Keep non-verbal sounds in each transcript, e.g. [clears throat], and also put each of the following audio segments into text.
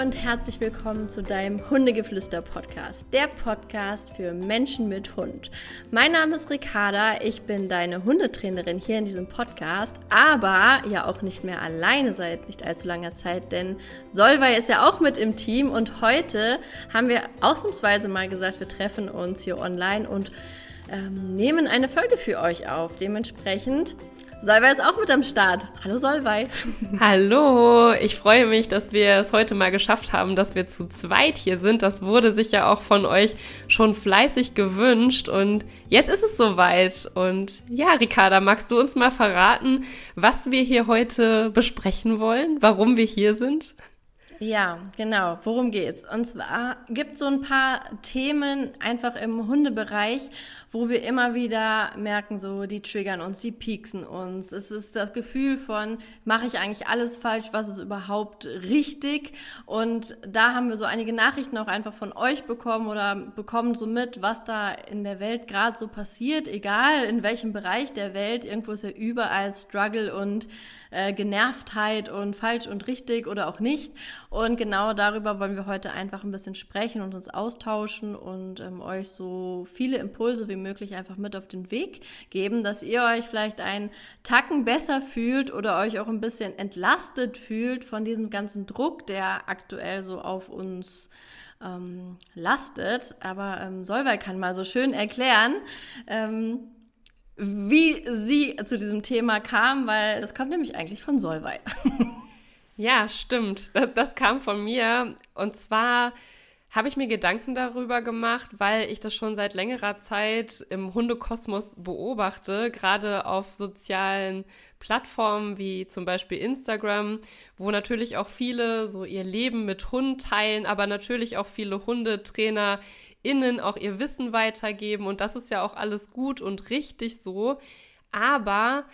und herzlich willkommen zu deinem Hundegeflüster-Podcast, der Podcast für Menschen mit Hund. Mein Name ist Ricarda, ich bin deine Hundetrainerin hier in diesem Podcast, aber ja auch nicht mehr alleine seit nicht allzu langer Zeit, denn Solvay ist ja auch mit im Team und heute haben wir ausnahmsweise mal gesagt, wir treffen uns hier online und ähm, nehmen eine Folge für euch auf. Dementsprechend Solvay ist auch mit am Start. Hallo Solvay. Hallo, ich freue mich, dass wir es heute mal geschafft haben, dass wir zu zweit hier sind. Das wurde sich ja auch von euch schon fleißig gewünscht und jetzt ist es soweit. Und ja, Ricarda, magst du uns mal verraten, was wir hier heute besprechen wollen, warum wir hier sind? Ja, genau. Worum geht's? Und zwar gibt es so ein paar Themen einfach im Hundebereich, wo wir immer wieder merken, so die triggern uns, die pieksen uns. Es ist das Gefühl von, mache ich eigentlich alles falsch, was ist überhaupt richtig? Und da haben wir so einige Nachrichten auch einfach von euch bekommen oder bekommen so mit, was da in der Welt gerade so passiert, egal in welchem Bereich der Welt. Irgendwo ist ja überall Struggle und äh, Genervtheit und falsch und richtig oder auch nicht. Und genau darüber wollen wir heute einfach ein bisschen sprechen und uns austauschen und ähm, euch so viele Impulse wie möglich einfach mit auf den Weg geben, dass ihr euch vielleicht einen Tacken besser fühlt oder euch auch ein bisschen entlastet fühlt von diesem ganzen Druck, der aktuell so auf uns ähm, lastet. Aber ähm, Solveig kann mal so schön erklären, ähm, wie sie zu diesem Thema kam, weil das kommt nämlich eigentlich von Solveig. [laughs] ja, stimmt. Das, das kam von mir. Und zwar habe ich mir Gedanken darüber gemacht, weil ich das schon seit längerer Zeit im Hundekosmos beobachte, gerade auf sozialen Plattformen wie zum Beispiel Instagram, wo natürlich auch viele so ihr Leben mit Hund teilen, aber natürlich auch viele Hundetrainer innen auch ihr Wissen weitergeben. Und das ist ja auch alles gut und richtig so, aber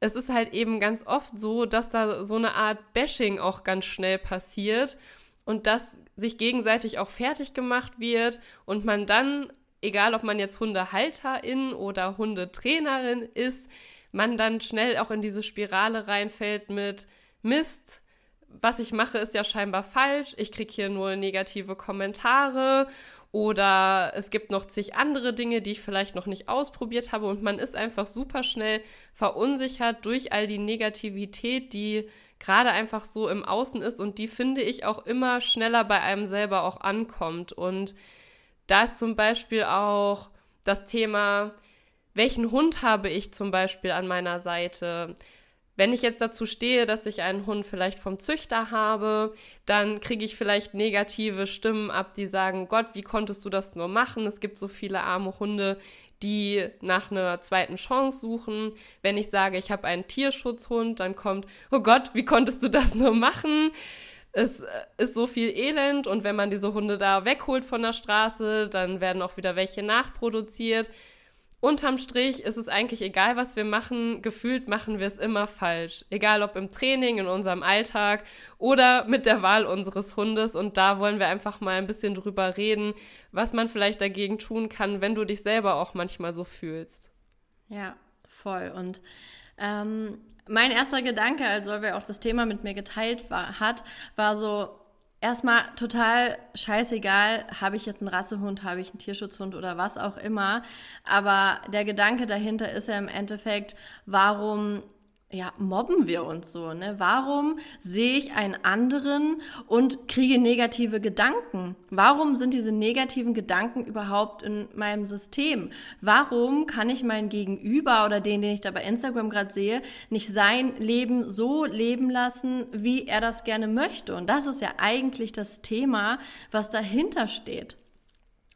es ist halt eben ganz oft so, dass da so eine Art Bashing auch ganz schnell passiert. Und dass sich gegenseitig auch fertig gemacht wird und man dann, egal ob man jetzt Hundehalterin oder Hundetrainerin ist, man dann schnell auch in diese Spirale reinfällt mit Mist, was ich mache, ist ja scheinbar falsch, ich kriege hier nur negative Kommentare oder es gibt noch zig andere Dinge, die ich vielleicht noch nicht ausprobiert habe. Und man ist einfach super schnell verunsichert durch all die Negativität, die gerade einfach so im Außen ist und die finde ich auch immer schneller bei einem selber auch ankommt. Und da ist zum Beispiel auch das Thema, welchen Hund habe ich zum Beispiel an meiner Seite? Wenn ich jetzt dazu stehe, dass ich einen Hund vielleicht vom Züchter habe, dann kriege ich vielleicht negative Stimmen ab, die sagen, Gott, wie konntest du das nur machen? Es gibt so viele arme Hunde, die nach einer zweiten Chance suchen. Wenn ich sage, ich habe einen Tierschutzhund, dann kommt, oh Gott, wie konntest du das nur machen? Es äh, ist so viel Elend und wenn man diese Hunde da wegholt von der Straße, dann werden auch wieder welche nachproduziert unterm Strich ist es eigentlich egal, was wir machen. Gefühlt machen wir es immer falsch. Egal ob im Training, in unserem Alltag oder mit der Wahl unseres Hundes. Und da wollen wir einfach mal ein bisschen drüber reden, was man vielleicht dagegen tun kann, wenn du dich selber auch manchmal so fühlst. Ja, voll. Und ähm, mein erster Gedanke, also wer auch das Thema mit mir geteilt war, hat, war so, erstmal total scheißegal, habe ich jetzt einen Rassehund, habe ich einen Tierschutzhund oder was auch immer. Aber der Gedanke dahinter ist ja im Endeffekt, warum ja, mobben wir uns so, ne? Warum sehe ich einen anderen und kriege negative Gedanken? Warum sind diese negativen Gedanken überhaupt in meinem System? Warum kann ich mein Gegenüber oder den, den ich da bei Instagram gerade sehe, nicht sein Leben so leben lassen, wie er das gerne möchte? Und das ist ja eigentlich das Thema, was dahinter steht.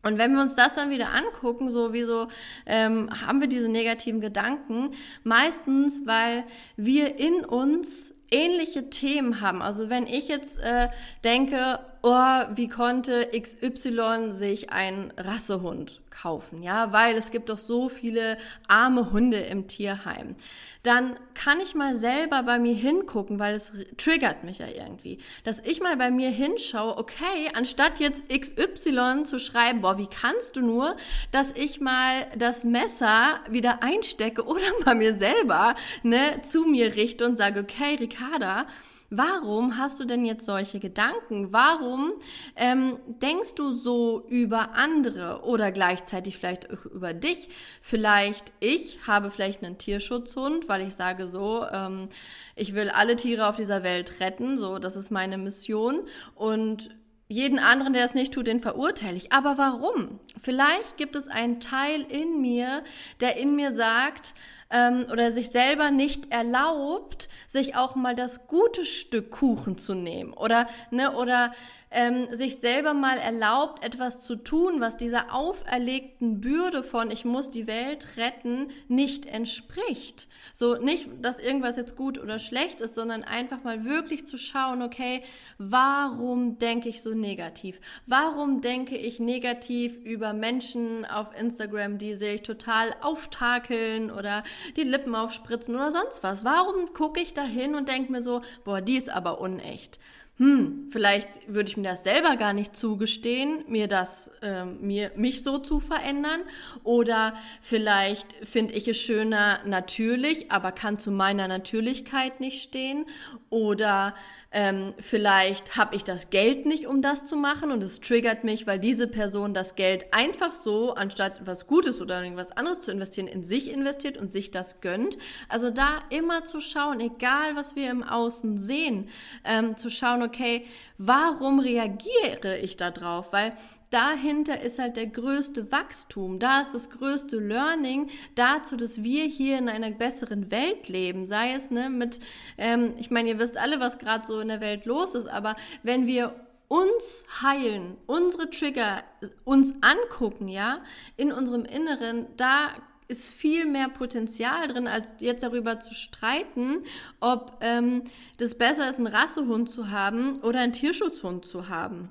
Und wenn wir uns das dann wieder angucken, so wieso ähm, haben wir diese negativen Gedanken? Meistens, weil wir in uns ähnliche Themen haben. Also wenn ich jetzt äh, denke, oh, wie konnte XY sich einen Rassehund kaufen, ja, weil es gibt doch so viele arme Hunde im Tierheim. Dann kann ich mal selber bei mir hingucken, weil es triggert mich ja irgendwie, dass ich mal bei mir hinschaue, okay, anstatt jetzt XY zu schreiben, boah, wie kannst du nur, dass ich mal das Messer wieder einstecke oder [laughs] mal mir selber, ne, zu mir richte und sage, okay, Ricarda, Warum hast du denn jetzt solche Gedanken? Warum ähm, denkst du so über andere oder gleichzeitig vielleicht über dich? Vielleicht ich habe vielleicht einen Tierschutzhund, weil ich sage so, ähm, ich will alle Tiere auf dieser Welt retten, so das ist meine Mission und jeden anderen, der es nicht tut, den verurteile ich. Aber warum? Vielleicht gibt es einen Teil in mir, der in mir sagt, ähm, oder sich selber nicht erlaubt, sich auch mal das gute Stück Kuchen zu nehmen oder ne oder ähm, sich selber mal erlaubt, etwas zu tun, was dieser auferlegten Bürde von ich muss die Welt retten nicht entspricht. So nicht, dass irgendwas jetzt gut oder schlecht ist, sondern einfach mal wirklich zu schauen, okay, warum denke ich so negativ? Warum denke ich negativ über Menschen auf Instagram, die sich total auftakeln oder die Lippen aufspritzen oder sonst was? Warum gucke ich da hin und denke mir so, boah, die ist aber unecht? Hm, vielleicht würde ich mir das selber gar nicht zugestehen, mir das, äh, mir, mich so zu verändern. Oder vielleicht finde ich es schöner natürlich, aber kann zu meiner Natürlichkeit nicht stehen. Oder ähm, vielleicht habe ich das Geld nicht, um das zu machen und es triggert mich, weil diese Person das Geld einfach so, anstatt etwas Gutes oder irgendwas anderes zu investieren, in sich investiert und sich das gönnt. Also da immer zu schauen, egal was wir im Außen sehen, ähm, zu schauen, okay, warum reagiere ich da drauf? Weil dahinter ist halt der größte Wachstum, da ist das größte Learning dazu, dass wir hier in einer besseren Welt leben. Sei es ne, mit, ähm, ich meine, ihr wisst alle, was gerade so in der Welt los ist, aber wenn wir uns heilen, unsere Trigger uns angucken, ja, in unserem Inneren, da ist viel mehr Potenzial drin, als jetzt darüber zu streiten, ob ähm, das besser ist, einen Rassehund zu haben oder einen Tierschutzhund zu haben.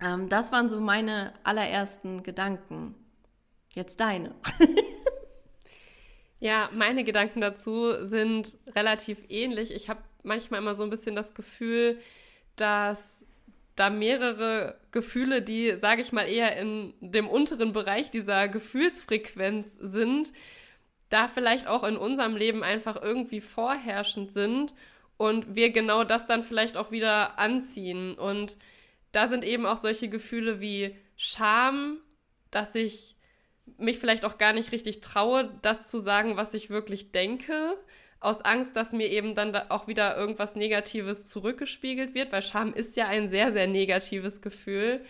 Ähm, das waren so meine allerersten Gedanken. Jetzt deine. [laughs] ja, meine Gedanken dazu sind relativ ähnlich. Ich habe manchmal immer so ein bisschen das Gefühl, dass da mehrere Gefühle, die, sage ich mal, eher in dem unteren Bereich dieser Gefühlsfrequenz sind, da vielleicht auch in unserem Leben einfach irgendwie vorherrschend sind und wir genau das dann vielleicht auch wieder anziehen. Und da sind eben auch solche Gefühle wie Scham, dass ich mich vielleicht auch gar nicht richtig traue, das zu sagen, was ich wirklich denke, aus Angst, dass mir eben dann da auch wieder irgendwas Negatives zurückgespiegelt wird, weil Scham ist ja ein sehr, sehr negatives Gefühl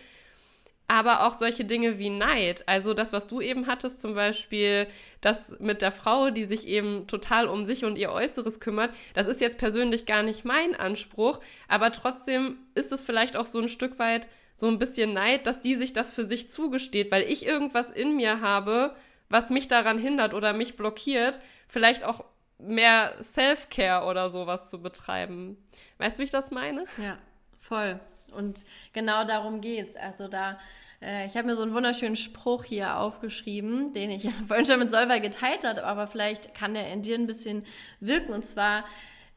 aber auch solche Dinge wie Neid. Also das, was du eben hattest, zum Beispiel das mit der Frau, die sich eben total um sich und ihr Äußeres kümmert, das ist jetzt persönlich gar nicht mein Anspruch, aber trotzdem ist es vielleicht auch so ein Stück weit so ein bisschen Neid, dass die sich das für sich zugesteht, weil ich irgendwas in mir habe, was mich daran hindert oder mich blockiert, vielleicht auch mehr Self-Care oder sowas zu betreiben. Weißt du, wie ich das meine? Ja, voll. Und genau darum geht's. Also da, äh, ich habe mir so einen wunderschönen Spruch hier aufgeschrieben, den ich [laughs] vorhin schon mit Solveig geteilt habe, aber vielleicht kann der in dir ein bisschen wirken. Und zwar,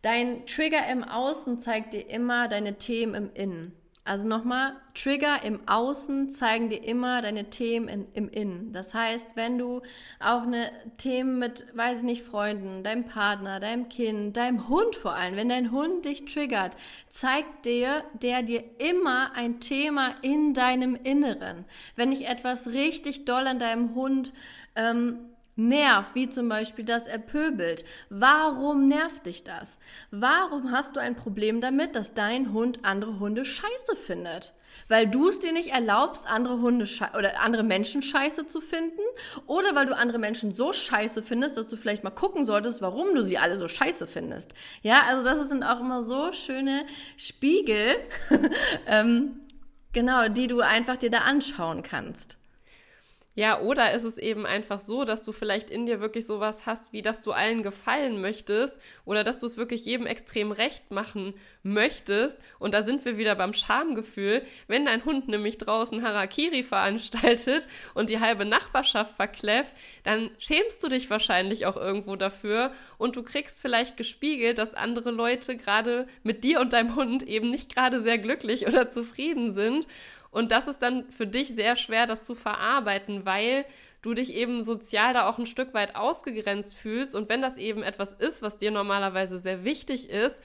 dein Trigger im Außen zeigt dir immer deine Themen im Innen. Also nochmal, Trigger im Außen zeigen dir immer deine Themen in, im Innen. Das heißt, wenn du auch eine Themen mit, weiß ich nicht, Freunden, deinem Partner, deinem Kind, deinem Hund vor allem, wenn dein Hund dich triggert, zeigt dir der dir immer ein Thema in deinem Inneren. Wenn ich etwas richtig doll an deinem Hund ähm, nervt, wie zum Beispiel, dass er pöbelt. Warum nervt dich das? Warum hast du ein Problem damit, dass dein Hund andere Hunde scheiße findet? Weil du es dir nicht erlaubst, andere Hunde oder andere Menschen scheiße zu finden? Oder weil du andere Menschen so scheiße findest, dass du vielleicht mal gucken solltest, warum du sie alle so scheiße findest? Ja, also das sind auch immer so schöne Spiegel, [laughs] ähm, genau, die du einfach dir da anschauen kannst. Ja, oder ist es eben einfach so, dass du vielleicht in dir wirklich sowas hast, wie dass du allen gefallen möchtest oder dass du es wirklich jedem extrem recht machen möchtest. Und da sind wir wieder beim Schamgefühl. Wenn dein Hund nämlich draußen Harakiri veranstaltet und die halbe Nachbarschaft verkläfft, dann schämst du dich wahrscheinlich auch irgendwo dafür und du kriegst vielleicht gespiegelt, dass andere Leute gerade mit dir und deinem Hund eben nicht gerade sehr glücklich oder zufrieden sind. Und das ist dann für dich sehr schwer, das zu verarbeiten, weil du dich eben sozial da auch ein Stück weit ausgegrenzt fühlst. Und wenn das eben etwas ist, was dir normalerweise sehr wichtig ist,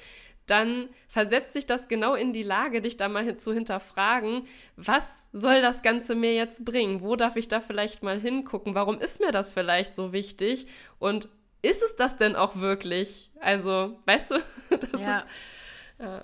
dann versetzt dich das genau in die Lage, dich da mal zu hinterfragen, was soll das Ganze mir jetzt bringen? Wo darf ich da vielleicht mal hingucken? Warum ist mir das vielleicht so wichtig? Und ist es das denn auch wirklich? Also, weißt du, [laughs] das ja. ist. Äh,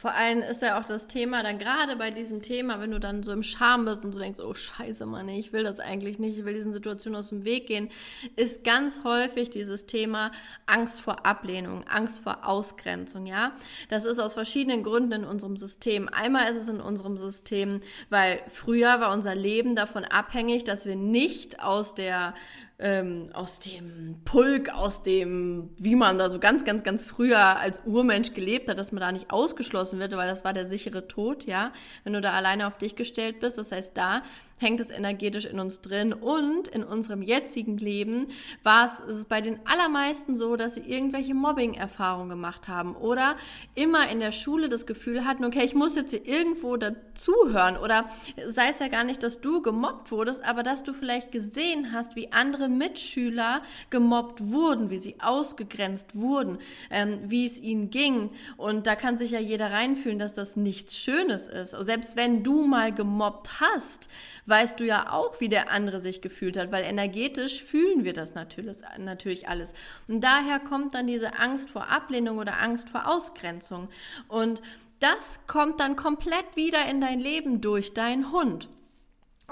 vor allem ist ja auch das Thema, dann gerade bei diesem Thema, wenn du dann so im Scham bist und so denkst, oh scheiße, Mann, ich will das eigentlich nicht, ich will diesen Situationen aus dem Weg gehen, ist ganz häufig dieses Thema Angst vor Ablehnung, Angst vor Ausgrenzung, ja. Das ist aus verschiedenen Gründen in unserem System. Einmal ist es in unserem System, weil früher war unser Leben davon abhängig, dass wir nicht aus der ähm, aus dem Pulk, aus dem, wie man da so ganz, ganz, ganz früher als Urmensch gelebt hat, dass man da nicht ausgeschlossen wird, weil das war der sichere Tod, ja, wenn du da alleine auf dich gestellt bist. Das heißt, da hängt es energetisch in uns drin. Und in unserem jetzigen Leben war es, ist es bei den allermeisten so, dass sie irgendwelche Mobbing-Erfahrungen gemacht haben oder immer in der Schule das Gefühl hatten, okay, ich muss jetzt hier irgendwo dazuhören. Oder sei es ja gar nicht, dass du gemobbt wurdest, aber dass du vielleicht gesehen hast, wie andere Mitschüler gemobbt wurden, wie sie ausgegrenzt wurden, ähm, wie es ihnen ging. Und da kann sich ja jeder reinfühlen, dass das nichts Schönes ist. Selbst wenn du mal gemobbt hast, weißt du ja auch, wie der andere sich gefühlt hat, weil energetisch fühlen wir das natürlich, natürlich alles. Und daher kommt dann diese Angst vor Ablehnung oder Angst vor Ausgrenzung. Und das kommt dann komplett wieder in dein Leben durch deinen Hund.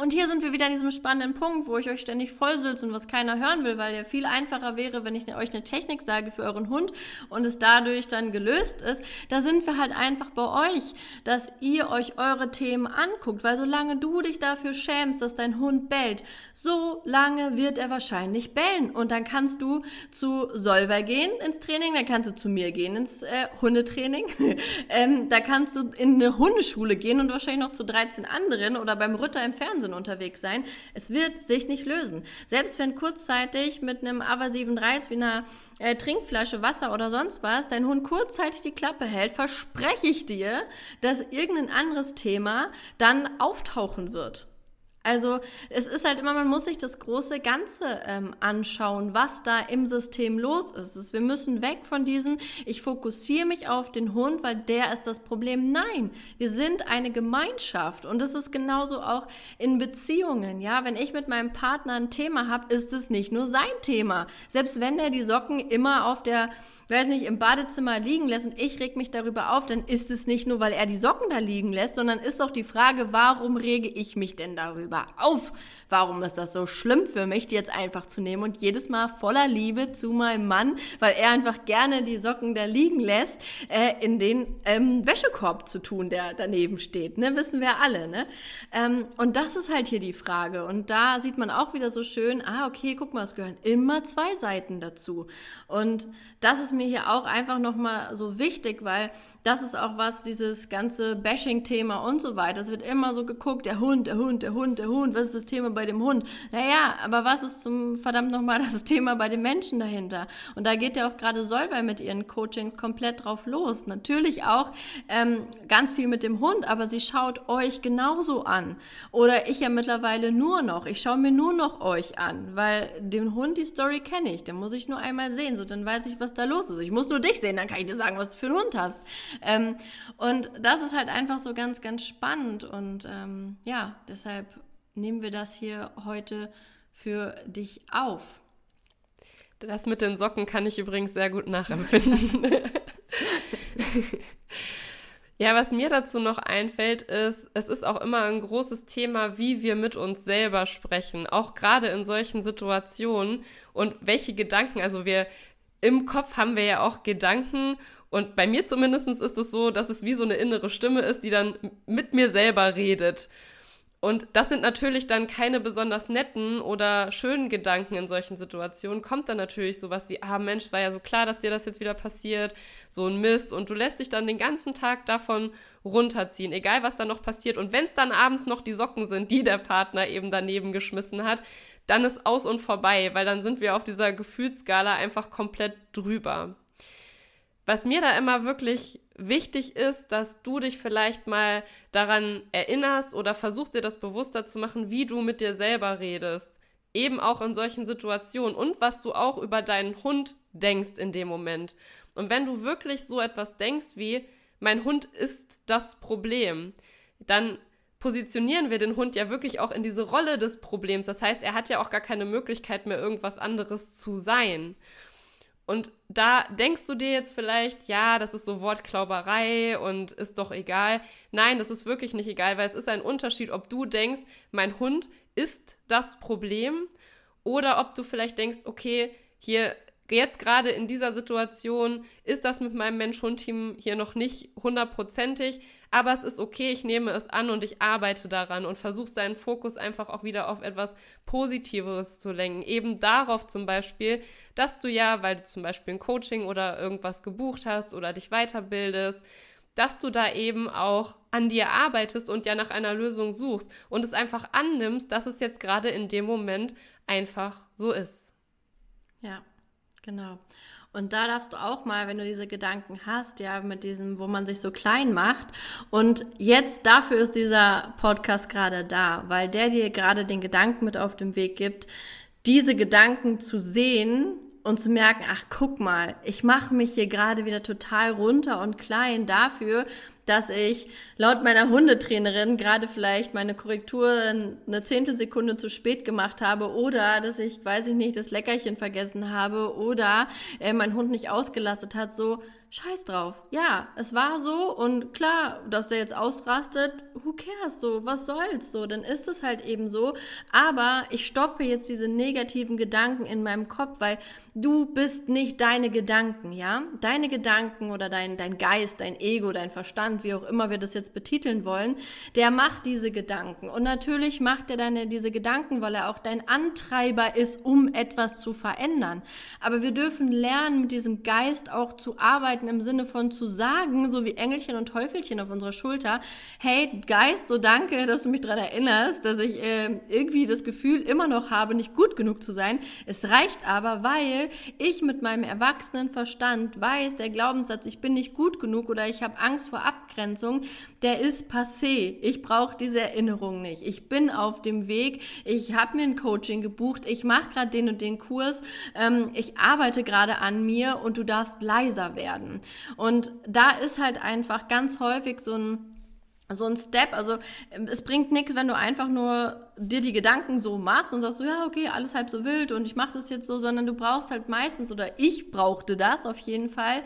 Und hier sind wir wieder an diesem spannenden Punkt, wo ich euch ständig vollsülze und was keiner hören will, weil ja viel einfacher wäre, wenn ich euch eine Technik sage für euren Hund und es dadurch dann gelöst ist. Da sind wir halt einfach bei euch, dass ihr euch eure Themen anguckt, weil solange du dich dafür schämst, dass dein Hund bellt, so lange wird er wahrscheinlich bellen. Und dann kannst du zu Solver gehen ins Training, dann kannst du zu mir gehen ins äh, Hundetraining, [laughs] ähm, da kannst du in eine Hundeschule gehen und wahrscheinlich noch zu 13 anderen oder beim Ritter im Fernsehen Wahnsinn unterwegs sein. Es wird sich nicht lösen. Selbst wenn kurzzeitig mit einem aversiven Reiz wie einer äh, Trinkflasche Wasser oder sonst was dein Hund kurzzeitig die Klappe hält, verspreche ich dir, dass irgendein anderes Thema dann auftauchen wird. Also es ist halt immer, man muss sich das große Ganze ähm, anschauen, was da im System los ist. Wir müssen weg von diesem, ich fokussiere mich auf den Hund, weil der ist das Problem. Nein, wir sind eine Gemeinschaft und das ist genauso auch in Beziehungen. Ja, wenn ich mit meinem Partner ein Thema habe, ist es nicht nur sein Thema. Selbst wenn er die Socken immer auf der weiß nicht, im Badezimmer liegen lässt und ich reg mich darüber auf, dann ist es nicht nur, weil er die Socken da liegen lässt, sondern ist doch die Frage, warum rege ich mich denn darüber auf? Warum ist das so schlimm für mich, die jetzt einfach zu nehmen und jedes Mal voller Liebe zu meinem Mann, weil er einfach gerne die Socken da liegen lässt, äh, in den ähm, Wäschekorb zu tun, der daneben steht, ne? Wissen wir alle, ne? Ähm, und das ist halt hier die Frage. Und da sieht man auch wieder so schön, ah, okay, guck mal, es gehören immer zwei Seiten dazu. Und das ist mir hier auch einfach nochmal so wichtig, weil das ist auch was, dieses ganze Bashing-Thema und so weiter. Es wird immer so geguckt, der Hund, der Hund, der Hund, der Hund, was ist das Thema bei dem Hund? Naja, aber was ist zum verdammt nochmal [laughs] das Thema bei den Menschen dahinter? Und da geht ja auch gerade Solveig mit ihren Coachings komplett drauf los. Natürlich auch ähm, ganz viel mit dem Hund, aber sie schaut euch genauso an. Oder ich ja mittlerweile nur noch. Ich schaue mir nur noch euch an, weil den Hund, die Story kenne ich. Den muss ich nur einmal sehen, so dann weiß ich, was da los ist. Ich muss nur dich sehen, dann kann ich dir sagen, was du für einen Hund hast. Ähm, und das ist halt einfach so ganz, ganz spannend. Und ähm, ja, deshalb nehmen wir das hier heute für dich auf. Das mit den Socken kann ich übrigens sehr gut nachempfinden. [laughs] ja, was mir dazu noch einfällt, ist, es ist auch immer ein großes Thema, wie wir mit uns selber sprechen, auch gerade in solchen Situationen und welche Gedanken, also wir im Kopf haben wir ja auch Gedanken und bei mir zumindest ist es so, dass es wie so eine innere Stimme ist, die dann mit mir selber redet. Und das sind natürlich dann keine besonders netten oder schönen Gedanken in solchen Situationen. Kommt dann natürlich sowas wie, ah Mensch, war ja so klar, dass dir das jetzt wieder passiert, so ein Mist. Und du lässt dich dann den ganzen Tag davon runterziehen, egal was da noch passiert. Und wenn es dann abends noch die Socken sind, die der Partner eben daneben geschmissen hat, dann ist aus und vorbei, weil dann sind wir auf dieser Gefühlsskala einfach komplett drüber. Was mir da immer wirklich wichtig ist, dass du dich vielleicht mal daran erinnerst oder versuchst dir das bewusster zu machen, wie du mit dir selber redest. Eben auch in solchen Situationen und was du auch über deinen Hund denkst in dem Moment. Und wenn du wirklich so etwas denkst wie, mein Hund ist das Problem, dann positionieren wir den Hund ja wirklich auch in diese Rolle des Problems. Das heißt, er hat ja auch gar keine Möglichkeit mehr, irgendwas anderes zu sein. Und da denkst du dir jetzt vielleicht, ja, das ist so Wortklauberei und ist doch egal. Nein, das ist wirklich nicht egal, weil es ist ein Unterschied, ob du denkst, mein Hund ist das Problem oder ob du vielleicht denkst, okay, hier jetzt gerade in dieser Situation ist das mit meinem Mensch-Hund-Team hier noch nicht hundertprozentig, aber es ist okay, ich nehme es an und ich arbeite daran und versuche seinen Fokus einfach auch wieder auf etwas Positiveres zu lenken. Eben darauf zum Beispiel, dass du ja, weil du zum Beispiel ein Coaching oder irgendwas gebucht hast oder dich weiterbildest, dass du da eben auch an dir arbeitest und ja nach einer Lösung suchst und es einfach annimmst, dass es jetzt gerade in dem Moment einfach so ist. Ja, genau. Und da darfst du auch mal, wenn du diese Gedanken hast, ja, mit diesem, wo man sich so klein macht. Und jetzt dafür ist dieser Podcast gerade da, weil der dir gerade den Gedanken mit auf den Weg gibt, diese Gedanken zu sehen und zu merken, ach guck mal, ich mache mich hier gerade wieder total runter und klein dafür, dass ich laut meiner Hundetrainerin gerade vielleicht meine Korrektur eine Zehntelsekunde zu spät gemacht habe oder dass ich, weiß ich nicht, das Leckerchen vergessen habe oder äh, mein Hund nicht ausgelastet hat, so scheiß drauf. Ja, es war so und klar, dass der jetzt ausrastet, who cares so, was soll's so, dann ist es halt eben so, aber ich stoppe jetzt diese negativen Gedanken in meinem Kopf, weil du bist nicht deine Gedanken, ja? Deine Gedanken oder dein dein Geist, dein Ego, dein Verstand, wie auch immer wir das jetzt betiteln wollen, der macht diese Gedanken und natürlich macht er deine diese Gedanken, weil er auch dein Antreiber ist, um etwas zu verändern. Aber wir dürfen lernen mit diesem Geist auch zu arbeiten arbeiten im Sinne von zu sagen, so wie Engelchen und Teufelchen auf unserer Schulter, hey Geist, so danke, dass du mich daran erinnerst, dass ich äh, irgendwie das Gefühl immer noch habe, nicht gut genug zu sein. Es reicht aber, weil ich mit meinem erwachsenen Verstand weiß, der Glaubenssatz, ich bin nicht gut genug oder ich habe Angst vor Abgrenzung, der ist passé. Ich brauche diese Erinnerung nicht. Ich bin auf dem Weg. Ich habe mir ein Coaching gebucht. Ich mache gerade den und den Kurs. Ähm, ich arbeite gerade an mir und du darfst leiser werden. Und da ist halt einfach ganz häufig so ein so ein Step, also es bringt nichts, wenn du einfach nur dir die Gedanken so machst und sagst so, ja, okay, alles halb so wild und ich mache das jetzt so, sondern du brauchst halt meistens, oder ich brauchte das auf jeden Fall,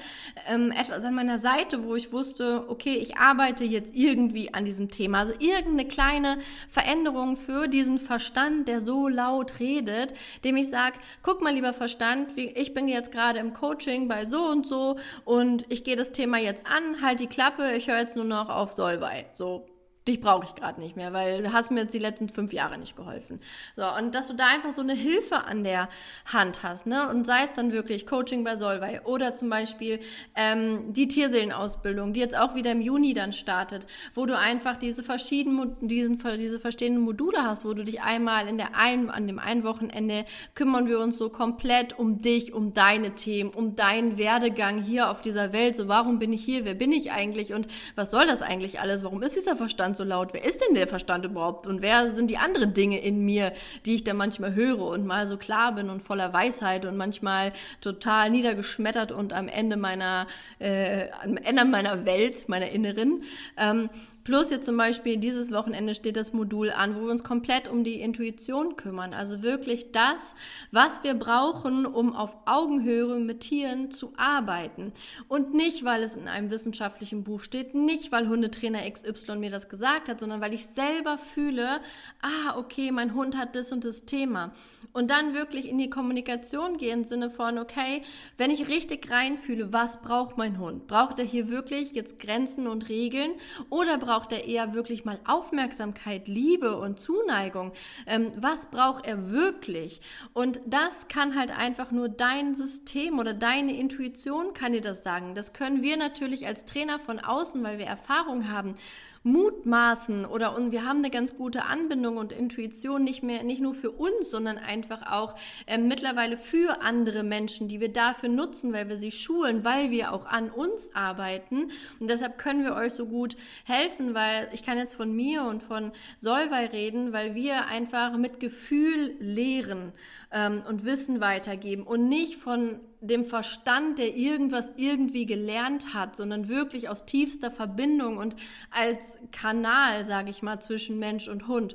ähm, etwas an meiner Seite, wo ich wusste, okay, ich arbeite jetzt irgendwie an diesem Thema. Also irgendeine kleine Veränderung für diesen Verstand, der so laut redet, dem ich sage, guck mal, lieber Verstand, ich bin jetzt gerade im Coaching bei so und so und ich gehe das Thema jetzt an, halt die Klappe, ich höre jetzt nur noch auf Solvay. So, dich brauche ich gerade nicht mehr, weil du hast mir jetzt die letzten fünf Jahre nicht geholfen. So, und dass du da einfach so eine Hilfe an der Hand hast, ne? Und sei es dann wirklich Coaching bei Solvay oder zum Beispiel ähm, die Tierseelenausbildung, die jetzt auch wieder im Juni dann startet, wo du einfach diese verschiedenen, diesen, diese verstehenden Module hast, wo du dich einmal in der ein, an dem einen Wochenende kümmern wir uns so komplett um dich, um deine Themen, um deinen Werdegang hier auf dieser Welt. So, warum bin ich hier? Wer bin ich eigentlich? Und was soll das eigentlich alles? Warum ist dieser Verstand Verstand so laut? Wer ist denn der Verstand überhaupt? Und wer sind die anderen Dinge in mir, die ich dann manchmal höre und mal so klar bin und voller Weisheit und manchmal total niedergeschmettert und am Ende meiner, äh, am Ende meiner Welt, meiner Inneren. Ähm, Plus jetzt zum Beispiel dieses Wochenende steht das Modul an, wo wir uns komplett um die Intuition kümmern. Also wirklich das, was wir brauchen, um auf Augenhöhe mit Tieren zu arbeiten. Und nicht, weil es in einem wissenschaftlichen Buch steht, nicht, weil Hundetrainer XY mir das gesagt hat, sondern weil ich selber fühle, ah, okay, mein Hund hat das und das Thema. Und dann wirklich in die Kommunikation gehen im Sinne von, okay, wenn ich richtig reinfühle, was braucht mein Hund? Braucht er hier wirklich jetzt Grenzen und Regeln oder braucht braucht er eher wirklich mal Aufmerksamkeit, Liebe und Zuneigung? Ähm, was braucht er wirklich? Und das kann halt einfach nur dein System oder deine Intuition kann dir das sagen. Das können wir natürlich als Trainer von außen, weil wir Erfahrung haben, mutmaßen oder und wir haben eine ganz gute Anbindung und Intuition nicht mehr nicht nur für uns, sondern einfach auch äh, mittlerweile für andere Menschen, die wir dafür nutzen, weil wir sie schulen, weil wir auch an uns arbeiten. Und deshalb können wir euch so gut helfen, weil ich kann jetzt von mir und von Solvay reden, weil wir einfach mit Gefühl lehren ähm, und Wissen weitergeben und nicht von dem Verstand, der irgendwas irgendwie gelernt hat, sondern wirklich aus tiefster Verbindung und als Kanal, sage ich mal, zwischen Mensch und Hund.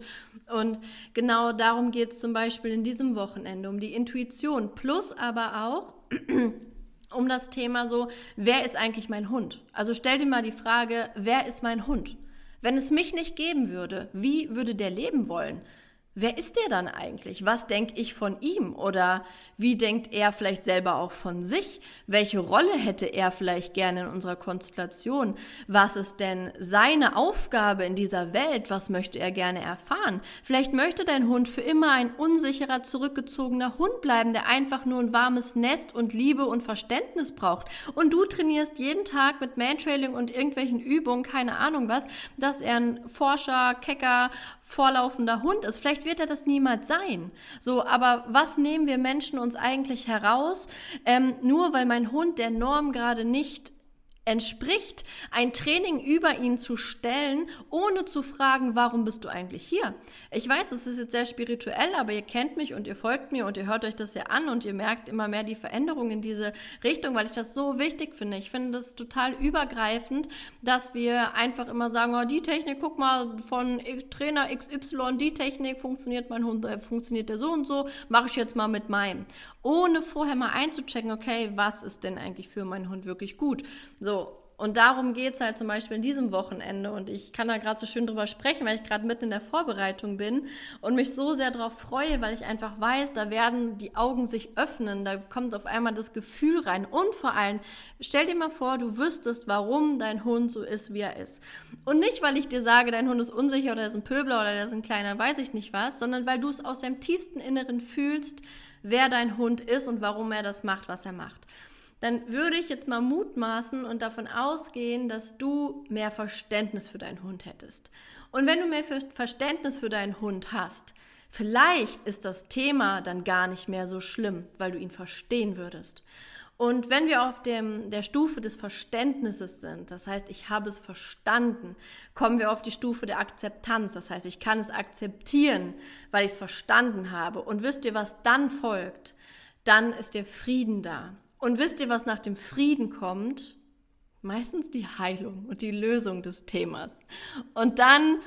Und genau darum geht es zum Beispiel in diesem Wochenende, um die Intuition, plus aber auch [clears throat] um das Thema so, wer ist eigentlich mein Hund? Also stell dir mal die Frage, wer ist mein Hund? Wenn es mich nicht geben würde, wie würde der leben wollen? Wer ist der dann eigentlich? Was denke ich von ihm? Oder wie denkt er vielleicht selber auch von sich? Welche Rolle hätte er vielleicht gerne in unserer Konstellation? Was ist denn seine Aufgabe in dieser Welt? Was möchte er gerne erfahren? Vielleicht möchte dein Hund für immer ein unsicherer, zurückgezogener Hund bleiben, der einfach nur ein warmes Nest und Liebe und Verständnis braucht. Und du trainierst jeden Tag mit Mantrailing und irgendwelchen Übungen, keine Ahnung was, dass er ein forscher, kecker, vorlaufender Hund ist. Vielleicht wird er das niemals sein. So, aber was nehmen wir Menschen uns eigentlich heraus, ähm, nur weil mein Hund der Norm gerade nicht entspricht, ein Training über ihn zu stellen, ohne zu fragen, warum bist du eigentlich hier? Ich weiß, das ist jetzt sehr spirituell, aber ihr kennt mich und ihr folgt mir und ihr hört euch das ja an und ihr merkt immer mehr die Veränderung in diese Richtung, weil ich das so wichtig finde. Ich finde das total übergreifend, dass wir einfach immer sagen, oh, die Technik, guck mal, von Trainer XY, die Technik funktioniert mein Hund, äh, funktioniert der so und so, mache ich jetzt mal mit meinem. Ohne vorher mal einzuchecken, okay, was ist denn eigentlich für meinen Hund wirklich gut? So, und darum geht es halt zum Beispiel in diesem Wochenende. Und ich kann da gerade so schön drüber sprechen, weil ich gerade mitten in der Vorbereitung bin und mich so sehr darauf freue, weil ich einfach weiß, da werden die Augen sich öffnen, da kommt auf einmal das Gefühl rein. Und vor allem, stell dir mal vor, du wüsstest, warum dein Hund so ist, wie er ist. Und nicht, weil ich dir sage, dein Hund ist unsicher oder er ist ein Pöbler oder er ist ein kleiner, weiß ich nicht was, sondern weil du es aus deinem tiefsten Inneren fühlst, wer dein Hund ist und warum er das macht, was er macht dann würde ich jetzt mal mutmaßen und davon ausgehen, dass du mehr Verständnis für deinen Hund hättest. Und wenn du mehr Verständnis für deinen Hund hast, vielleicht ist das Thema dann gar nicht mehr so schlimm, weil du ihn verstehen würdest. Und wenn wir auf dem, der Stufe des Verständnisses sind, das heißt, ich habe es verstanden, kommen wir auf die Stufe der Akzeptanz, das heißt, ich kann es akzeptieren, weil ich es verstanden habe. Und wisst ihr, was dann folgt? Dann ist der Frieden da. Und wisst ihr, was nach dem Frieden kommt? Meistens die Heilung und die Lösung des Themas. Und dann,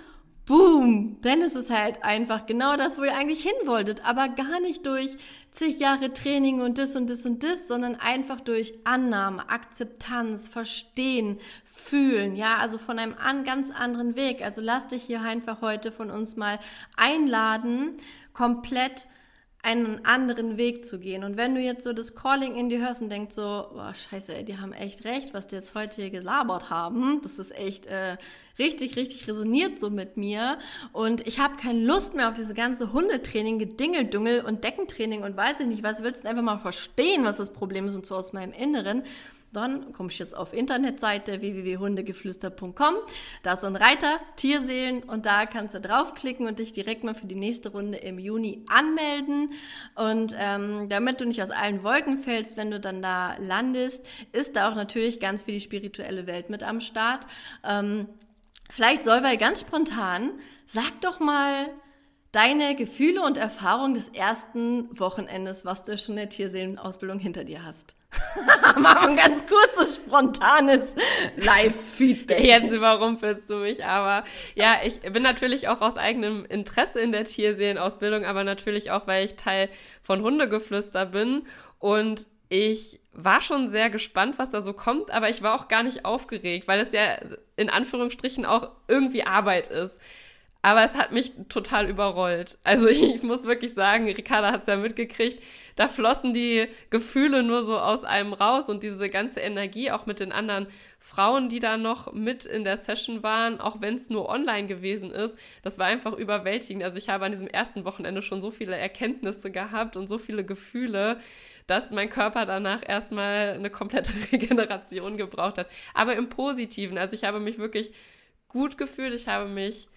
boom, dann ist es halt einfach genau das, wo ihr eigentlich hin wolltet, aber gar nicht durch zig Jahre Training und das und das und das, sondern einfach durch Annahme, Akzeptanz, Verstehen, Fühlen, ja, also von einem an, ganz anderen Weg. Also lass dich hier einfach heute von uns mal einladen, komplett einen anderen Weg zu gehen. Und wenn du jetzt so das Calling in dir hörst und denkst so, boah, scheiße, ey, die haben echt recht, was die jetzt heute hier gelabert haben. Das ist echt äh, richtig, richtig resoniert so mit mir. Und ich habe keine Lust mehr auf diese ganze Hundetraining, Gedingeldungel und Deckentraining und weiß ich nicht was. Willst du einfach mal verstehen, was das Problem ist und so aus meinem Inneren dann kommst du jetzt auf Internetseite www.hundegeflüster.com. Da ist so ein Reiter, Tierseelen und da kannst du draufklicken und dich direkt mal für die nächste Runde im Juni anmelden. Und ähm, damit du nicht aus allen Wolken fällst, wenn du dann da landest, ist da auch natürlich ganz viel die spirituelle Welt mit am Start. Ähm, vielleicht soll wir ganz spontan, sag doch mal, deine Gefühle und Erfahrungen des ersten Wochenendes, was du schon in der Tierseelenausbildung hinter dir hast. [laughs] Machen ein ganz kurzes, spontanes Live-Feedback. Jetzt überrumpelst du mich, aber ja, ich bin natürlich auch aus eigenem Interesse in der Tierseelenausbildung, aber natürlich auch, weil ich Teil von Hundegeflüster bin und ich war schon sehr gespannt, was da so kommt, aber ich war auch gar nicht aufgeregt, weil es ja in Anführungsstrichen auch irgendwie Arbeit ist. Aber es hat mich total überrollt. Also [laughs] ich muss wirklich sagen, Ricarda hat es ja mitgekriegt, da flossen die Gefühle nur so aus einem raus und diese ganze Energie auch mit den anderen Frauen, die da noch mit in der Session waren, auch wenn es nur online gewesen ist, das war einfach überwältigend. Also ich habe an diesem ersten Wochenende schon so viele Erkenntnisse gehabt und so viele Gefühle, dass mein Körper danach erstmal eine komplette [laughs] Regeneration gebraucht hat. Aber im Positiven. Also ich habe mich wirklich gut gefühlt, ich habe mich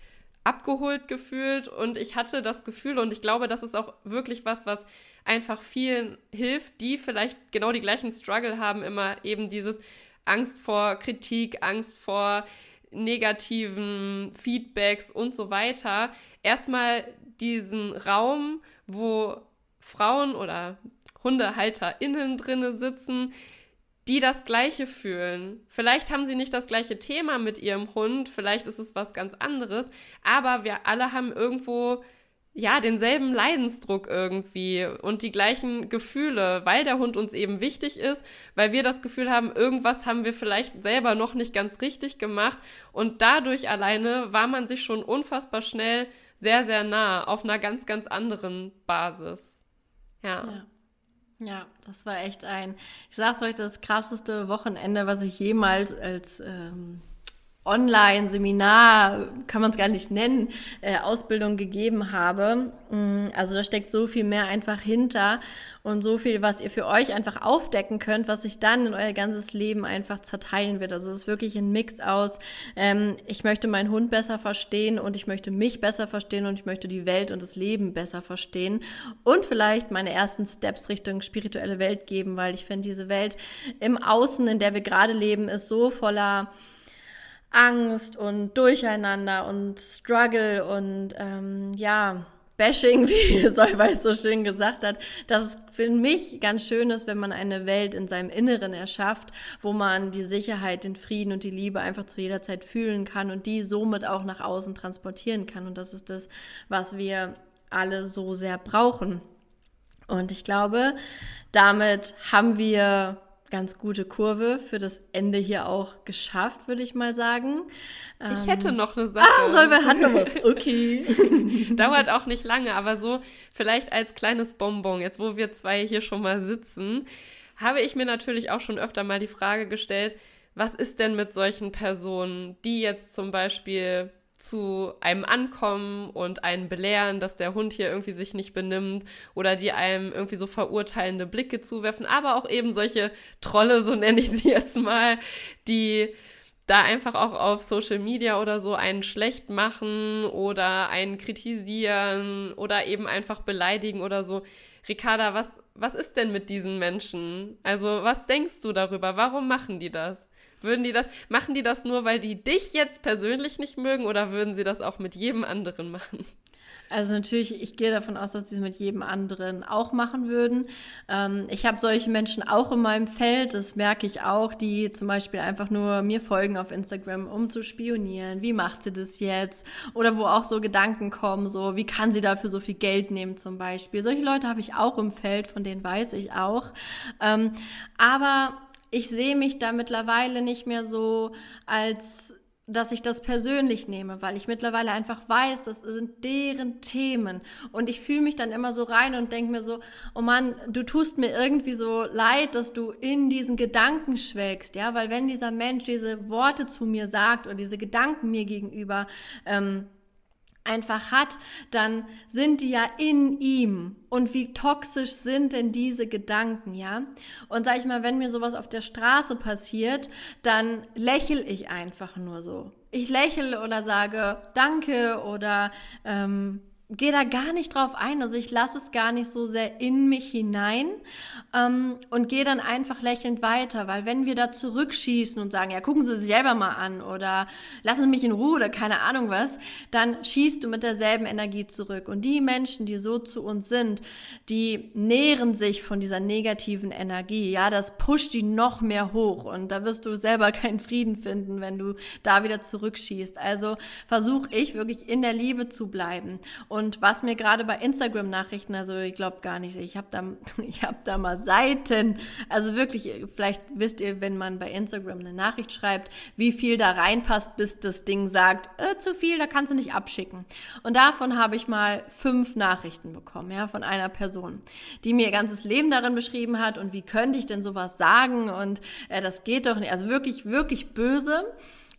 abgeholt gefühlt und ich hatte das Gefühl und ich glaube, das ist auch wirklich was, was einfach vielen hilft, die vielleicht genau die gleichen Struggle haben, immer eben dieses Angst vor Kritik, Angst vor negativen Feedbacks und so weiter. Erstmal diesen Raum, wo Frauen oder HundehalterInnen drinne sitzen, die das Gleiche fühlen. Vielleicht haben sie nicht das gleiche Thema mit ihrem Hund, vielleicht ist es was ganz anderes, aber wir alle haben irgendwo ja, denselben Leidensdruck irgendwie und die gleichen Gefühle, weil der Hund uns eben wichtig ist, weil wir das Gefühl haben, irgendwas haben wir vielleicht selber noch nicht ganz richtig gemacht und dadurch alleine war man sich schon unfassbar schnell sehr, sehr nah auf einer ganz, ganz anderen Basis. ja. ja. Ja, das war echt ein, ich sag's euch, das krasseste Wochenende, was ich jemals als ähm, Online-Seminar, kann man es gar nicht nennen, äh, Ausbildung gegeben habe. Mm, also da steckt so viel mehr einfach hinter und so viel, was ihr für euch einfach aufdecken könnt, was sich dann in euer ganzes Leben einfach zerteilen wird. Also es ist wirklich ein Mix aus, ähm, ich möchte meinen Hund besser verstehen und ich möchte mich besser verstehen und ich möchte die Welt und das Leben besser verstehen und vielleicht meine ersten Steps Richtung spirituelle Welt geben, weil ich finde, diese Welt im Außen, in der wir gerade leben, ist so voller Angst und Durcheinander und Struggle und ähm, ja, Bashing, [laughs] wie Solveig so schön gesagt hat, dass es für mich ganz schön ist, wenn man eine Welt in seinem Inneren erschafft, wo man die Sicherheit, den Frieden und die Liebe einfach zu jeder Zeit fühlen kann und die somit auch nach außen transportieren kann. Und das ist das, was wir alle so sehr brauchen. Und ich glaube, damit haben wir ganz gute Kurve für das Ende hier auch geschafft, würde ich mal sagen. Ich hätte ähm, noch eine Sache. Ah, soll wir was. [laughs] Okay. [laughs] Dauert auch nicht lange, aber so vielleicht als kleines Bonbon, jetzt wo wir zwei hier schon mal sitzen, habe ich mir natürlich auch schon öfter mal die Frage gestellt, was ist denn mit solchen Personen, die jetzt zum Beispiel zu einem ankommen und einen belehren, dass der Hund hier irgendwie sich nicht benimmt oder die einem irgendwie so verurteilende Blicke zuwerfen, aber auch eben solche Trolle, so nenne ich sie jetzt mal, die da einfach auch auf Social Media oder so einen schlecht machen oder einen kritisieren oder eben einfach beleidigen oder so. Ricarda, was, was ist denn mit diesen Menschen? Also, was denkst du darüber? Warum machen die das? Würden die das, machen die das nur, weil die dich jetzt persönlich nicht mögen oder würden sie das auch mit jedem anderen machen? Also natürlich, ich gehe davon aus, dass sie es mit jedem anderen auch machen würden. Ähm, ich habe solche Menschen auch in meinem Feld, das merke ich auch, die zum Beispiel einfach nur mir folgen auf Instagram, um zu spionieren. Wie macht sie das jetzt? Oder wo auch so Gedanken kommen, so wie kann sie dafür so viel Geld nehmen zum Beispiel. Solche Leute habe ich auch im Feld, von denen weiß ich auch. Ähm, aber ich sehe mich da mittlerweile nicht mehr so als dass ich das persönlich nehme, weil ich mittlerweile einfach weiß, das sind deren Themen. Und ich fühle mich dann immer so rein und denke mir so, oh Mann, du tust mir irgendwie so leid, dass du in diesen Gedanken schwelgst, ja, weil wenn dieser Mensch diese Worte zu mir sagt oder diese Gedanken mir gegenüber ähm, einfach hat, dann sind die ja in ihm. Und wie toxisch sind denn diese Gedanken, ja? Und sag ich mal, wenn mir sowas auf der Straße passiert, dann lächel ich einfach nur so. Ich lächle oder sage Danke oder ähm, gehe da gar nicht drauf ein. Also ich lasse es gar nicht so sehr in mich hinein ähm, und gehe dann einfach lächelnd weiter, weil wenn wir da zurückschießen und sagen, ja, gucken Sie sich selber mal an oder lassen Sie mich in Ruhe oder keine Ahnung was, dann schießt du mit derselben Energie zurück. Und die Menschen, die so zu uns sind, die nähren sich von dieser negativen Energie. Ja, das pusht die noch mehr hoch und da wirst du selber keinen Frieden finden, wenn du da wieder zurückschießt. Also versuche ich wirklich in der Liebe zu bleiben und was mir gerade bei Instagram-Nachrichten, also ich glaube gar nicht, ich habe da, [laughs] ich hab da mal Seiten, also wirklich, vielleicht wisst ihr, wenn man bei Instagram eine Nachricht schreibt, wie viel da reinpasst, bis das Ding sagt, äh, zu viel, da kannst du nicht abschicken. Und davon habe ich mal fünf Nachrichten bekommen, ja, von einer Person, die mir ihr ganzes Leben darin beschrieben hat und wie könnte ich denn sowas sagen und äh, das geht doch nicht, also wirklich, wirklich böse.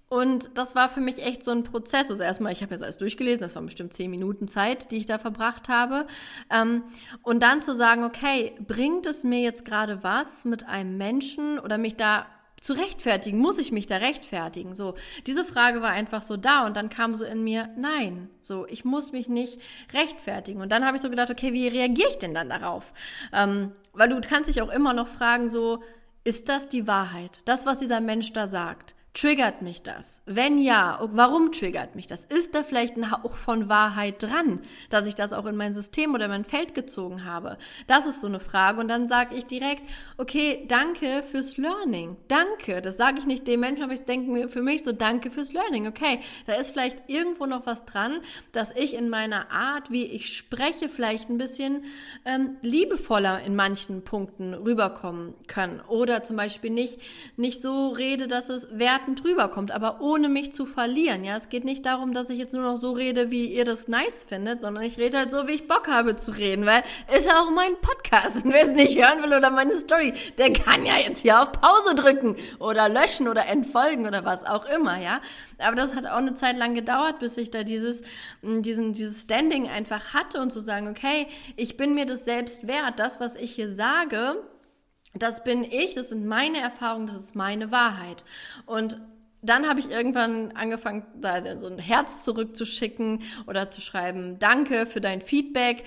Und das war für mich echt so ein Prozess. Also erstmal, ich habe jetzt alles durchgelesen, das waren bestimmt zehn Minuten Zeit, die ich da verbracht habe. Ähm, und dann zu sagen, okay, bringt es mir jetzt gerade was mit einem Menschen oder mich da zu rechtfertigen? Muss ich mich da rechtfertigen? So, diese Frage war einfach so da und dann kam so in mir, nein, so, ich muss mich nicht rechtfertigen. Und dann habe ich so gedacht, okay, wie reagiere ich denn dann darauf? Ähm, weil du kannst dich auch immer noch fragen, so, ist das die Wahrheit? Das, was dieser Mensch da sagt? Triggert mich das? Wenn ja, warum triggert mich das? Ist da vielleicht ein Hauch von Wahrheit dran, dass ich das auch in mein System oder mein Feld gezogen habe? Das ist so eine Frage. Und dann sage ich direkt, okay, danke fürs Learning. Danke. Das sage ich nicht dem Menschen, aber ich denke mir für mich so, danke fürs Learning. Okay, da ist vielleicht irgendwo noch was dran, dass ich in meiner Art, wie ich spreche, vielleicht ein bisschen ähm, liebevoller in manchen Punkten rüberkommen kann. Oder zum Beispiel nicht, nicht so rede, dass es wert wertend rüberkommt, aber ohne mich zu verlieren. Ja, es geht nicht darum, dass ich jetzt nur noch so rede, wie ihr das nice findet, sondern ich rede halt so, wie ich Bock habe zu reden, weil ist ja auch mein Podcast. Und wer es nicht hören will oder meine Story, der kann ja jetzt hier auf Pause drücken oder löschen oder entfolgen oder was auch immer, ja. Aber das hat auch eine Zeit lang gedauert, bis ich da dieses, diesen, dieses Standing einfach hatte und zu sagen, okay, ich bin mir das selbst wert, das, was ich hier sage, das bin ich, das sind meine Erfahrungen, das ist meine Wahrheit. Und dann habe ich irgendwann angefangen, da so ein Herz zurückzuschicken oder zu schreiben, danke für dein Feedback.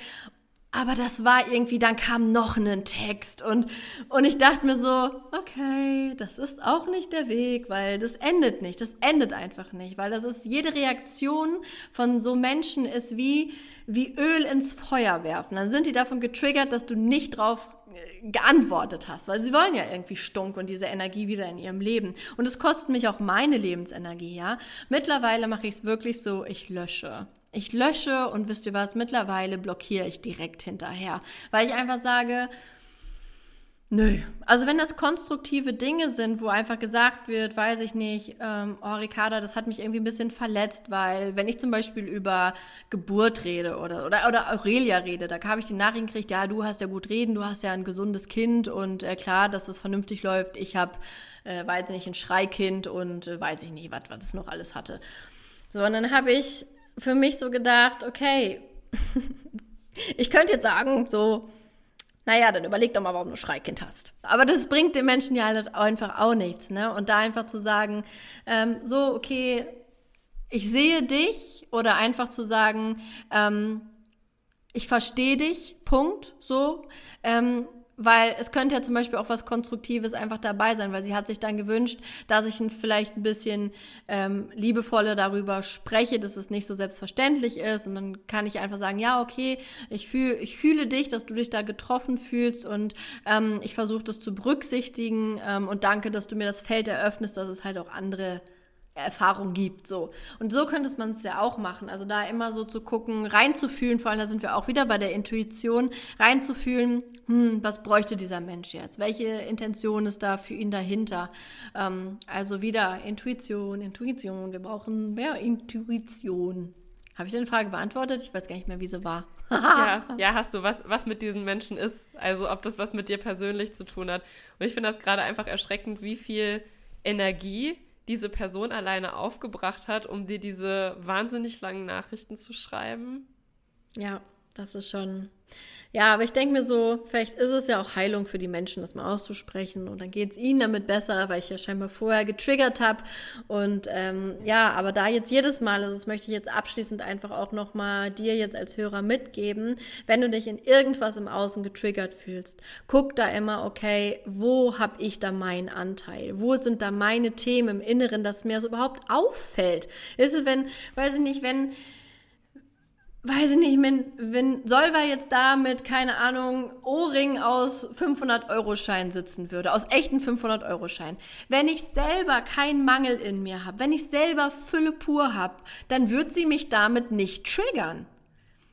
Aber das war irgendwie, dann kam noch ein Text und, und ich dachte mir so, okay, das ist auch nicht der Weg, weil das endet nicht, das endet einfach nicht, weil das ist, jede Reaktion von so Menschen ist wie, wie Öl ins Feuer werfen. Dann sind die davon getriggert, dass du nicht drauf geantwortet hast, weil sie wollen ja irgendwie Stunk und diese Energie wieder in ihrem Leben. Und es kostet mich auch meine Lebensenergie, ja. Mittlerweile mache ich es wirklich so, ich lösche. Ich lösche und wisst ihr was, mittlerweile blockiere ich direkt hinterher, weil ich einfach sage, Nö. Also wenn das konstruktive Dinge sind, wo einfach gesagt wird, weiß ich nicht, ähm, oh Ricarda, das hat mich irgendwie ein bisschen verletzt, weil wenn ich zum Beispiel über Geburt rede oder, oder, oder Aurelia rede, da habe ich die Nachricht gekriegt, ja, du hast ja gut reden, du hast ja ein gesundes Kind und äh, klar, dass das vernünftig läuft. Ich habe, äh, weiß ich nicht, ein Schreikind und äh, weiß ich nicht, was, was es noch alles hatte. So, und dann habe ich für mich so gedacht, okay, [laughs] ich könnte jetzt sagen, so, naja, dann überleg doch mal, warum du Schreikind hast. Aber das bringt den Menschen ja halt einfach auch nichts, ne? Und da einfach zu sagen, ähm, so, okay, ich sehe dich oder einfach zu sagen, ähm, ich verstehe dich, Punkt, so. Ähm, weil es könnte ja zum Beispiel auch was Konstruktives einfach dabei sein, weil sie hat sich dann gewünscht, dass ich vielleicht ein bisschen ähm, liebevoller darüber spreche, dass es nicht so selbstverständlich ist. Und dann kann ich einfach sagen, ja, okay, ich, fühl, ich fühle dich, dass du dich da getroffen fühlst und ähm, ich versuche das zu berücksichtigen ähm, und danke, dass du mir das Feld eröffnest, dass es halt auch andere Erfahrung gibt. So. Und so könnte man es ja auch machen. Also da immer so zu gucken, reinzufühlen, vor allem da sind wir auch wieder bei der Intuition, reinzufühlen, hm, was bräuchte dieser Mensch jetzt? Welche Intention ist da für ihn dahinter? Ähm, also wieder Intuition, Intuition, wir brauchen mehr Intuition. Habe ich deine Frage beantwortet? Ich weiß gar nicht mehr, wie sie war. ja, [laughs] ja, hast du, was, was mit diesen Menschen ist. Also ob das was mit dir persönlich zu tun hat. Und ich finde das gerade einfach erschreckend, wie viel Energie diese Person alleine aufgebracht hat, um dir diese wahnsinnig langen Nachrichten zu schreiben. Ja, das ist schon. Ja, aber ich denke mir so, vielleicht ist es ja auch Heilung für die Menschen, das mal auszusprechen. Und dann geht es ihnen damit besser, weil ich ja scheinbar vorher getriggert habe. Und ähm, ja, aber da jetzt jedes Mal, also das möchte ich jetzt abschließend einfach auch nochmal dir jetzt als Hörer mitgeben, wenn du dich in irgendwas im Außen getriggert fühlst, guck da immer, okay, wo habe ich da meinen Anteil? Wo sind da meine Themen im Inneren, dass mir so überhaupt auffällt? Ist es, wenn, weiß ich nicht, wenn weiß ich nicht, wenn, wenn Solver jetzt da mit, keine Ahnung, Ohrring aus 500-Euro-Schein sitzen würde, aus echten 500-Euro-Schein, wenn ich selber keinen Mangel in mir habe, wenn ich selber Fülle pur habe, dann wird sie mich damit nicht triggern.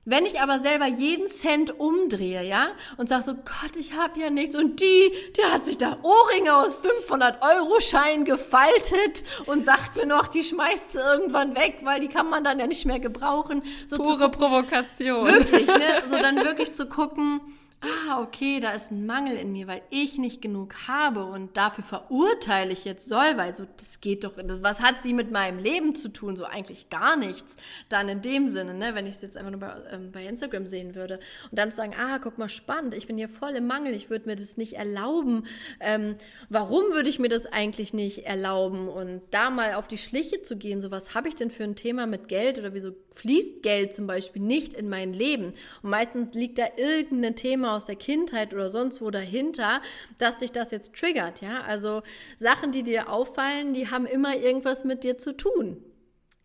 Wenn ich aber selber jeden Cent umdrehe, ja, und sag so, Gott, ich hab ja nichts und die, die hat sich da Ohrringe aus 500 Euro Schein gefaltet und sagt mir noch, die schmeißt sie irgendwann weg, weil die kann man dann ja nicht mehr gebrauchen. So Pure Provokation. Wirklich, ne? [laughs] So dann wirklich zu gucken, ah, okay, da ist ein Mangel in mir, weil ich nicht genug habe und dafür verurteile ich jetzt soll, weil so, das geht doch, das, was hat sie mit meinem Leben zu tun? So eigentlich gar nichts. Dann in dem Sinne, ne, wenn ich es jetzt einfach nur bei, ähm, bei Instagram sehen würde und dann zu sagen, ah, guck mal, spannend, ich bin hier voll im Mangel, ich würde mir das nicht erlauben. Ähm, warum würde ich mir das eigentlich nicht erlauben? Und da mal auf die Schliche zu gehen, so was habe ich denn für ein Thema mit Geld oder wieso fließt Geld zum Beispiel nicht in mein Leben? Und meistens liegt da irgendein Thema aus der Kindheit oder sonst wo dahinter, dass dich das jetzt triggert, ja? Also Sachen, die dir auffallen, die haben immer irgendwas mit dir zu tun.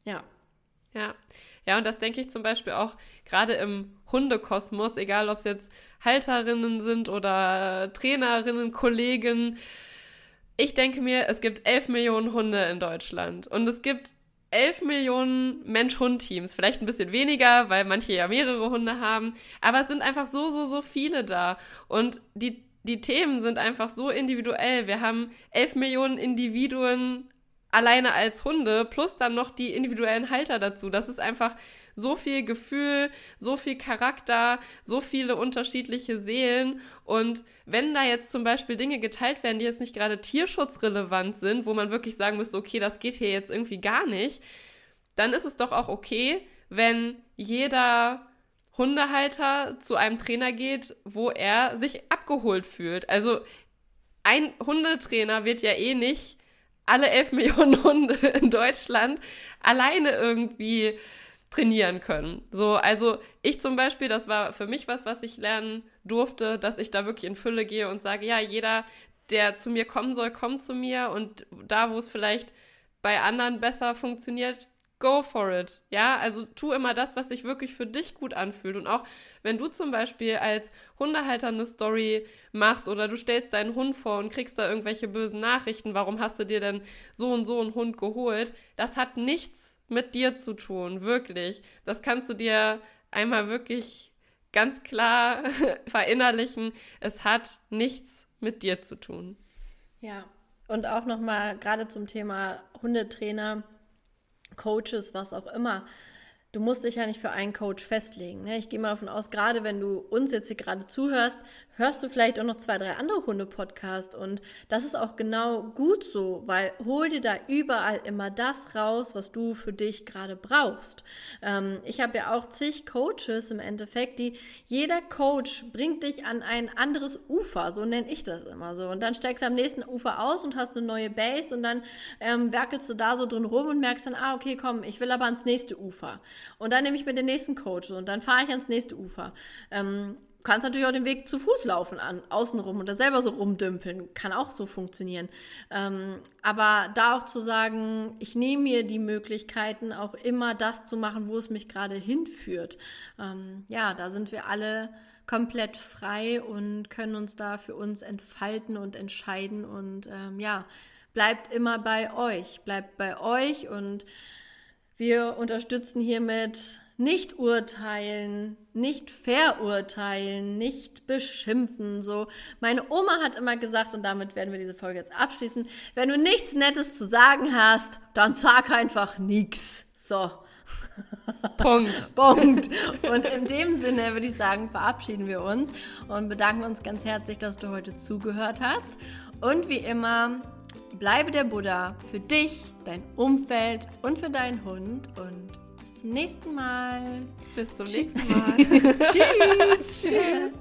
Ja. Ja. Ja, und das denke ich zum Beispiel auch gerade im Hundekosmos, egal ob es jetzt Halterinnen sind oder Trainerinnen, Kollegen. Ich denke mir, es gibt elf Millionen Hunde in Deutschland und es gibt 11 Millionen Mensch-Hund-Teams. Vielleicht ein bisschen weniger, weil manche ja mehrere Hunde haben. Aber es sind einfach so, so, so viele da. Und die, die Themen sind einfach so individuell. Wir haben 11 Millionen Individuen alleine als Hunde, plus dann noch die individuellen Halter dazu. Das ist einfach so viel Gefühl, so viel Charakter, so viele unterschiedliche Seelen. Und wenn da jetzt zum Beispiel Dinge geteilt werden, die jetzt nicht gerade tierschutzrelevant sind, wo man wirklich sagen müsste, okay, das geht hier jetzt irgendwie gar nicht, dann ist es doch auch okay, wenn jeder Hundehalter zu einem Trainer geht, wo er sich abgeholt fühlt. Also ein Hundetrainer wird ja eh nicht alle elf Millionen Hunde in Deutschland alleine irgendwie trainieren können. So, also ich zum Beispiel, das war für mich was, was ich lernen durfte, dass ich da wirklich in Fülle gehe und sage, ja, jeder, der zu mir kommen soll, kommt zu mir und da, wo es vielleicht bei anderen besser funktioniert, go for it. Ja, also tu immer das, was sich wirklich für dich gut anfühlt. Und auch wenn du zum Beispiel als Hundehalter eine Story machst oder du stellst deinen Hund vor und kriegst da irgendwelche bösen Nachrichten, warum hast du dir denn so und so einen Hund geholt? Das hat nichts mit dir zu tun, wirklich. Das kannst du dir einmal wirklich ganz klar [laughs] verinnerlichen. Es hat nichts mit dir zu tun. Ja, und auch nochmal gerade zum Thema Hundetrainer, Coaches, was auch immer du musst dich ja nicht für einen Coach festlegen. Ne? Ich gehe mal davon aus, gerade wenn du uns jetzt hier gerade zuhörst, hörst du vielleicht auch noch zwei, drei andere Hunde-Podcasts. Und das ist auch genau gut so, weil hol dir da überall immer das raus, was du für dich gerade brauchst. Ähm, ich habe ja auch zig Coaches im Endeffekt, die jeder Coach bringt dich an ein anderes Ufer, so nenne ich das immer so. Und dann steigst du am nächsten Ufer aus und hast eine neue Base und dann ähm, werkelst du da so drin rum und merkst dann, ah, okay, komm, ich will aber ans nächste Ufer. Und dann nehme ich mir den nächsten Coach und dann fahre ich ans nächste Ufer. Ähm, kannst natürlich auch den Weg zu Fuß laufen an, außenrum und da selber so rumdümpeln. Kann auch so funktionieren. Ähm, aber da auch zu sagen, ich nehme mir die Möglichkeiten, auch immer das zu machen, wo es mich gerade hinführt. Ähm, ja, da sind wir alle komplett frei und können uns da für uns entfalten und entscheiden. Und ähm, ja, bleibt immer bei euch. Bleibt bei euch und wir unterstützen hiermit nicht urteilen, nicht verurteilen, nicht beschimpfen. So, meine Oma hat immer gesagt, und damit werden wir diese Folge jetzt abschließen: Wenn du nichts Nettes zu sagen hast, dann sag einfach nichts. So. Punkt. [laughs] Punkt. Und in dem Sinne würde ich sagen, verabschieden wir uns und bedanken uns ganz herzlich, dass du heute zugehört hast. Und wie immer, Bleibe der Buddha für dich, dein Umfeld und für deinen Hund und bis zum nächsten Mal. Bis zum nächsten Mal. [laughs] [laughs] Tschüss. Tschüss.